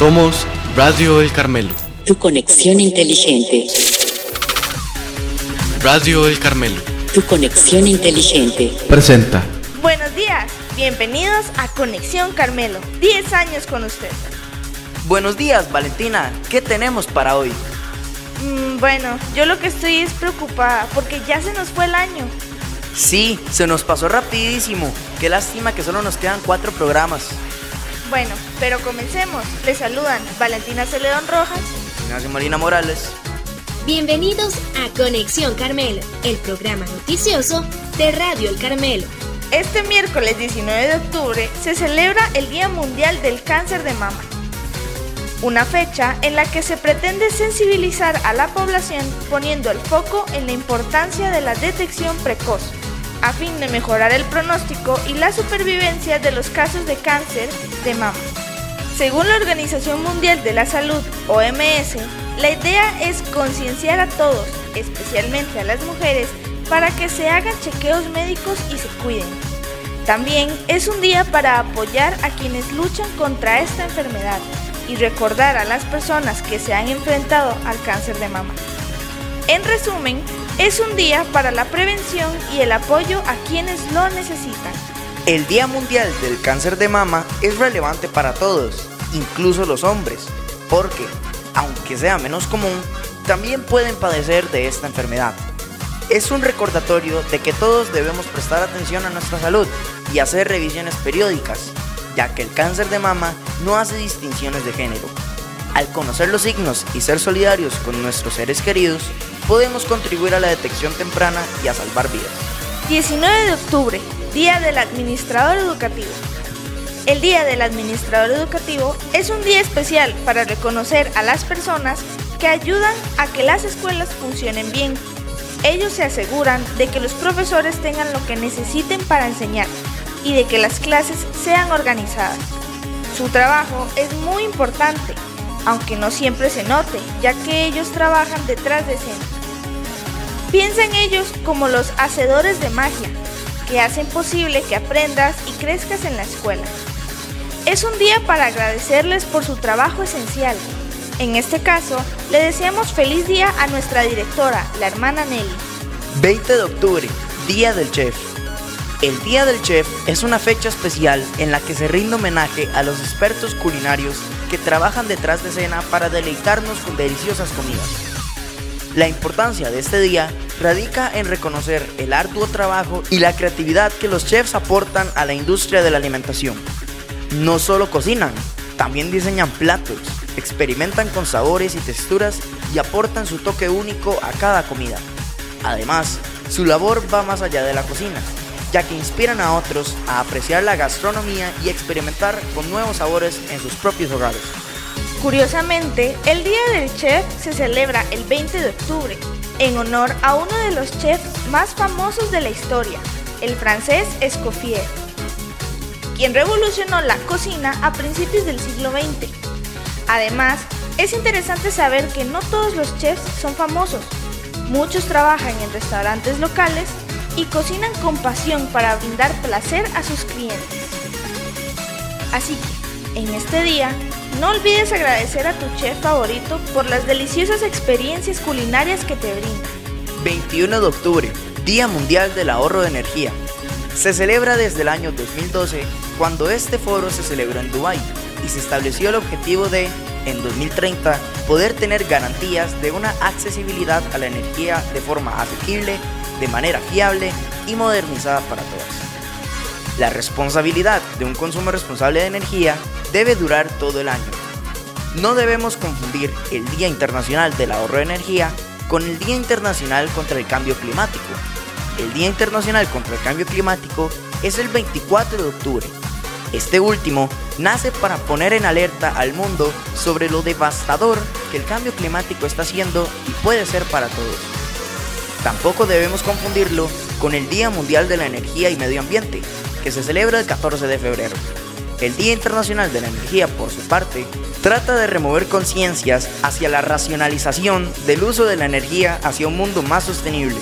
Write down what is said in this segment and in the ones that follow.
Somos Radio El Carmelo. Tu conexión inteligente. Radio El Carmelo. Tu conexión inteligente. Presenta. Buenos días, bienvenidos a Conexión Carmelo. 10 años con usted. Buenos días, Valentina. ¿Qué tenemos para hoy? Mm, bueno, yo lo que estoy es preocupada porque ya se nos fue el año. Sí, se nos pasó rapidísimo. Qué lástima que solo nos quedan cuatro programas. Bueno, pero comencemos. Les saludan Valentina Celedón Rojas. Ignacio Molina Morales. Bienvenidos a Conexión Carmelo, el programa noticioso de Radio El Carmelo. Este miércoles 19 de octubre se celebra el Día Mundial del Cáncer de Mama. Una fecha en la que se pretende sensibilizar a la población poniendo el foco en la importancia de la detección precoz a fin de mejorar el pronóstico y la supervivencia de los casos de cáncer de mama. Según la Organización Mundial de la Salud, OMS, la idea es concienciar a todos, especialmente a las mujeres, para que se hagan chequeos médicos y se cuiden. También es un día para apoyar a quienes luchan contra esta enfermedad y recordar a las personas que se han enfrentado al cáncer de mama. En resumen, es un día para la prevención y el apoyo a quienes lo necesitan. El Día Mundial del Cáncer de Mama es relevante para todos, incluso los hombres, porque, aunque sea menos común, también pueden padecer de esta enfermedad. Es un recordatorio de que todos debemos prestar atención a nuestra salud y hacer revisiones periódicas, ya que el cáncer de mama no hace distinciones de género. Al conocer los signos y ser solidarios con nuestros seres queridos, podemos contribuir a la detección temprana y a salvar vidas. 19 de octubre, Día del Administrador Educativo. El Día del Administrador Educativo es un día especial para reconocer a las personas que ayudan a que las escuelas funcionen bien. Ellos se aseguran de que los profesores tengan lo que necesiten para enseñar y de que las clases sean organizadas. Su trabajo es muy importante, aunque no siempre se note, ya que ellos trabajan detrás de escena. Piensa en ellos como los hacedores de magia, que hacen posible que aprendas y crezcas en la escuela. Es un día para agradecerles por su trabajo esencial. En este caso, le deseamos feliz día a nuestra directora, la hermana Nelly. 20 de octubre, Día del Chef. El Día del Chef es una fecha especial en la que se rinde homenaje a los expertos culinarios que trabajan detrás de escena para deleitarnos con deliciosas comidas. La importancia de este día radica en reconocer el arduo trabajo y la creatividad que los chefs aportan a la industria de la alimentación. No solo cocinan, también diseñan platos, experimentan con sabores y texturas y aportan su toque único a cada comida. Además, su labor va más allá de la cocina, ya que inspiran a otros a apreciar la gastronomía y experimentar con nuevos sabores en sus propios hogares. Curiosamente, el Día del Chef se celebra el 20 de octubre, en honor a uno de los chefs más famosos de la historia, el francés Escoffier, quien revolucionó la cocina a principios del siglo XX. Además, es interesante saber que no todos los chefs son famosos. Muchos trabajan en restaurantes locales y cocinan con pasión para brindar placer a sus clientes. Así que, en este día, no olvides agradecer a tu chef favorito por las deliciosas experiencias culinarias que te brinda. 21 de octubre, Día Mundial del Ahorro de Energía. Se celebra desde el año 2012, cuando este foro se celebró en Dubái y se estableció el objetivo de, en 2030, poder tener garantías de una accesibilidad a la energía de forma asequible, de manera fiable y modernizada para todos. La responsabilidad de un consumo responsable de energía debe durar todo el año. No debemos confundir el Día Internacional del Ahorro de Energía con el Día Internacional contra el Cambio Climático. El Día Internacional contra el Cambio Climático es el 24 de octubre. Este último nace para poner en alerta al mundo sobre lo devastador que el cambio climático está haciendo y puede ser para todos. Tampoco debemos confundirlo con el Día Mundial de la Energía y Medio Ambiente, que se celebra el 14 de febrero. El Día Internacional de la Energía, por su parte, trata de remover conciencias hacia la racionalización del uso de la energía hacia un mundo más sostenible.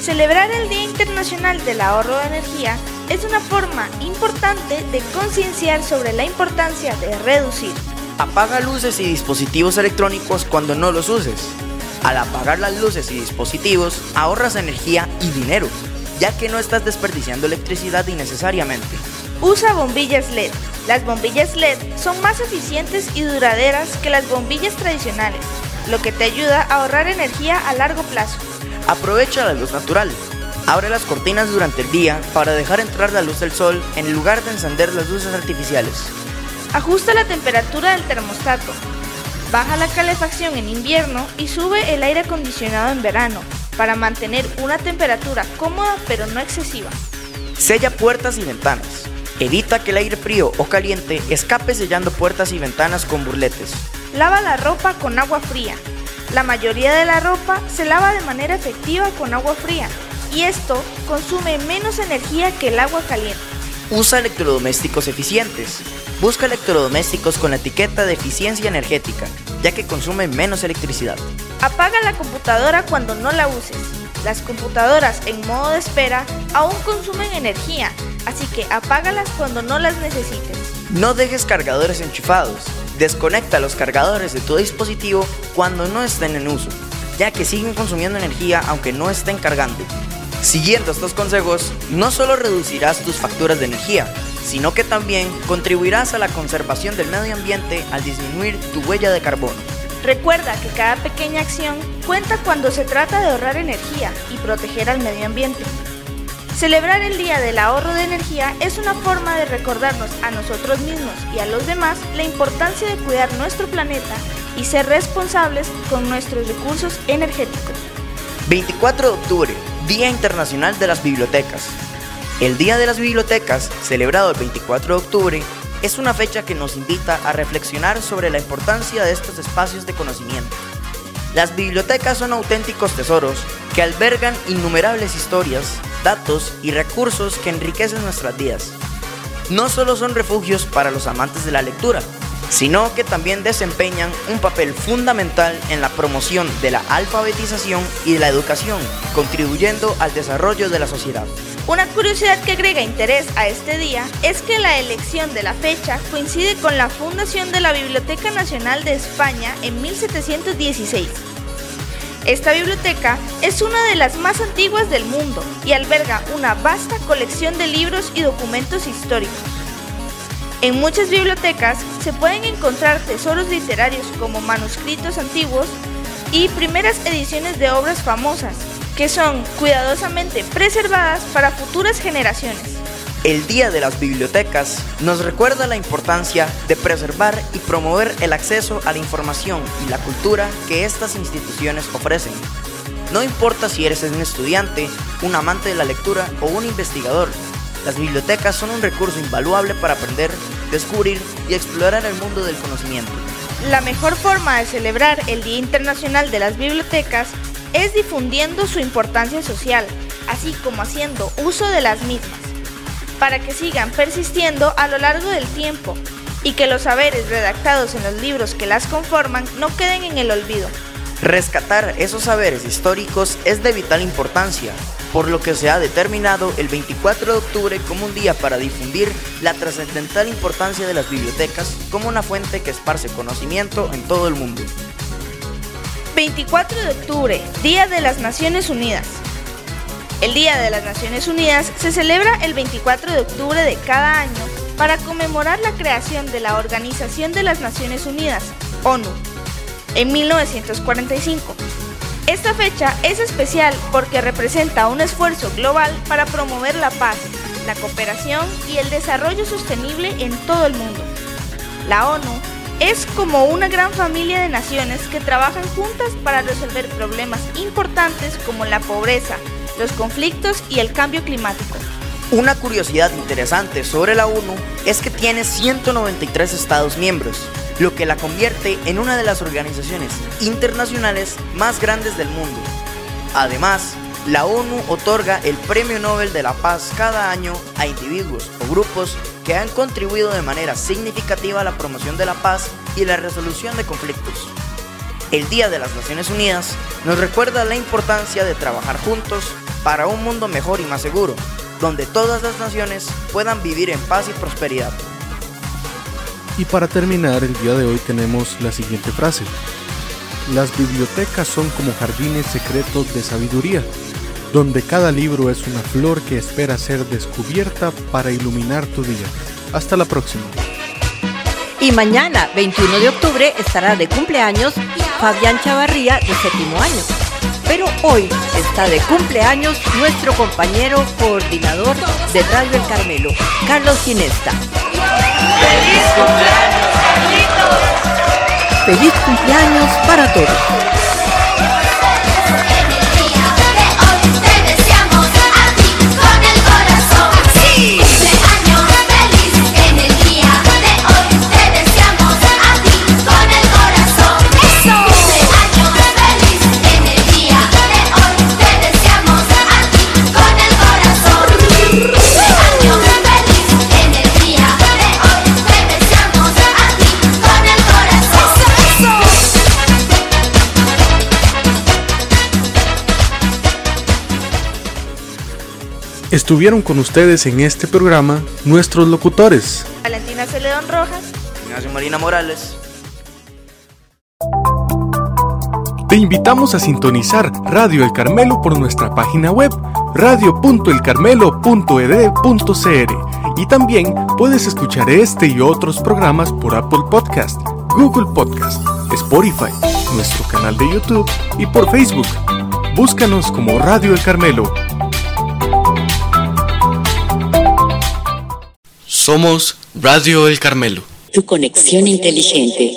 Celebrar el Día Internacional del Ahorro de Energía es una forma importante de concienciar sobre la importancia de reducir, Apaga luces y dispositivos electrónicos cuando no los uses. Al apagar las luces y dispositivos, ahorras energía y dinero, ya que no estás desperdiciando electricidad innecesariamente. Usa bombillas LED. Las bombillas LED son más eficientes y duraderas que las bombillas tradicionales, lo que te ayuda a ahorrar energía a largo plazo. Aprovecha la luz natural. Abre las cortinas durante el día para dejar entrar la luz del sol en lugar de encender las luces artificiales. Ajusta la temperatura del termostato. Baja la calefacción en invierno y sube el aire acondicionado en verano para mantener una temperatura cómoda pero no excesiva. Sella puertas y ventanas. Evita que el aire frío o caliente escape sellando puertas y ventanas con burletes. Lava la ropa con agua fría. La mayoría de la ropa se lava de manera efectiva con agua fría y esto consume menos energía que el agua caliente. Usa electrodomésticos eficientes. Busca electrodomésticos con la etiqueta de eficiencia energética, ya que consumen menos electricidad. Apaga la computadora cuando no la uses. Las computadoras en modo de espera aún consumen energía, así que apágalas cuando no las necesites. No dejes cargadores enchufados. Desconecta los cargadores de tu dispositivo cuando no estén en uso, ya que siguen consumiendo energía aunque no estén cargando. Siguiendo estos consejos, no solo reducirás tus facturas de energía, sino que también contribuirás a la conservación del medio ambiente al disminuir tu huella de carbono. Recuerda que cada pequeña acción cuenta cuando se trata de ahorrar energía y proteger al medio ambiente. Celebrar el Día del Ahorro de Energía es una forma de recordarnos a nosotros mismos y a los demás la importancia de cuidar nuestro planeta y ser responsables con nuestros recursos energéticos. 24 de octubre, Día Internacional de las Bibliotecas. El Día de las Bibliotecas, celebrado el 24 de octubre, es una fecha que nos invita a reflexionar sobre la importancia de estos espacios de conocimiento. Las bibliotecas son auténticos tesoros que albergan innumerables historias, datos y recursos que enriquecen nuestras vidas. No solo son refugios para los amantes de la lectura, sino que también desempeñan un papel fundamental en la promoción de la alfabetización y de la educación, contribuyendo al desarrollo de la sociedad. Una curiosidad que agrega interés a este día es que la elección de la fecha coincide con la fundación de la Biblioteca Nacional de España en 1716. Esta biblioteca es una de las más antiguas del mundo y alberga una vasta colección de libros y documentos históricos. En muchas bibliotecas se pueden encontrar tesoros literarios como manuscritos antiguos y primeras ediciones de obras famosas, que son cuidadosamente preservadas para futuras generaciones. El Día de las Bibliotecas nos recuerda la importancia de preservar y promover el acceso a la información y la cultura que estas instituciones ofrecen. No importa si eres un estudiante, un amante de la lectura o un investigador, las bibliotecas son un recurso invaluable para aprender, descubrir y explorar el mundo del conocimiento. La mejor forma de celebrar el Día Internacional de las Bibliotecas es difundiendo su importancia social, así como haciendo uso de las mismas, para que sigan persistiendo a lo largo del tiempo y que los saberes redactados en los libros que las conforman no queden en el olvido. Rescatar esos saberes históricos es de vital importancia, por lo que se ha determinado el 24 de octubre como un día para difundir la trascendental importancia de las bibliotecas como una fuente que esparce conocimiento en todo el mundo. 24 de octubre, Día de las Naciones Unidas. El Día de las Naciones Unidas se celebra el 24 de octubre de cada año para conmemorar la creación de la Organización de las Naciones Unidas, ONU, en 1945. Esta fecha es especial porque representa un esfuerzo global para promover la paz, la cooperación y el desarrollo sostenible en todo el mundo. La ONU es como una gran familia de naciones que trabajan juntas para resolver problemas importantes como la pobreza, los conflictos y el cambio climático. Una curiosidad interesante sobre la ONU es que tiene 193 Estados miembros, lo que la convierte en una de las organizaciones internacionales más grandes del mundo. Además, la ONU otorga el Premio Nobel de la Paz cada año a individuos o grupos que han contribuido de manera significativa a la promoción de la paz y la resolución de conflictos. El Día de las Naciones Unidas nos recuerda la importancia de trabajar juntos para un mundo mejor y más seguro, donde todas las naciones puedan vivir en paz y prosperidad. Y para terminar, el día de hoy tenemos la siguiente frase. Las bibliotecas son como jardines secretos de sabiduría, donde cada libro es una flor que espera ser descubierta para iluminar tu día. Hasta la próxima. Y mañana, 21 de octubre, estará de cumpleaños Fabián Chavarría, de séptimo año. Pero hoy está de cumpleaños nuestro compañero coordinador de Radio El Carmelo, Carlos Ginesta. ¡Feliz cumpleaños, Carlitos! ¡Feliz cumpleaños para todos! Estuvieron con ustedes en este programa nuestros locutores. Valentina Celedón Rojas. Ignacio Marina Morales. Te invitamos a sintonizar Radio El Carmelo por nuestra página web radio.elcarmelo.ed.cr y también puedes escuchar este y otros programas por Apple Podcast, Google Podcast, Spotify, nuestro canal de YouTube y por Facebook. Búscanos como Radio El Carmelo Somos Radio El Carmelo. Tu conexión inteligente.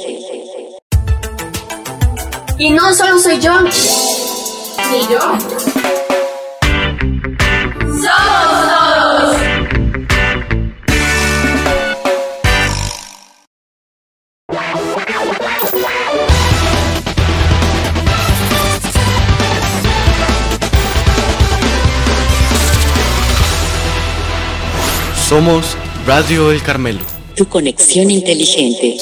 Y no solo soy yo. Ni yo. Somos todos. Somos Radio El Carmelo. Tu conexión inteligente.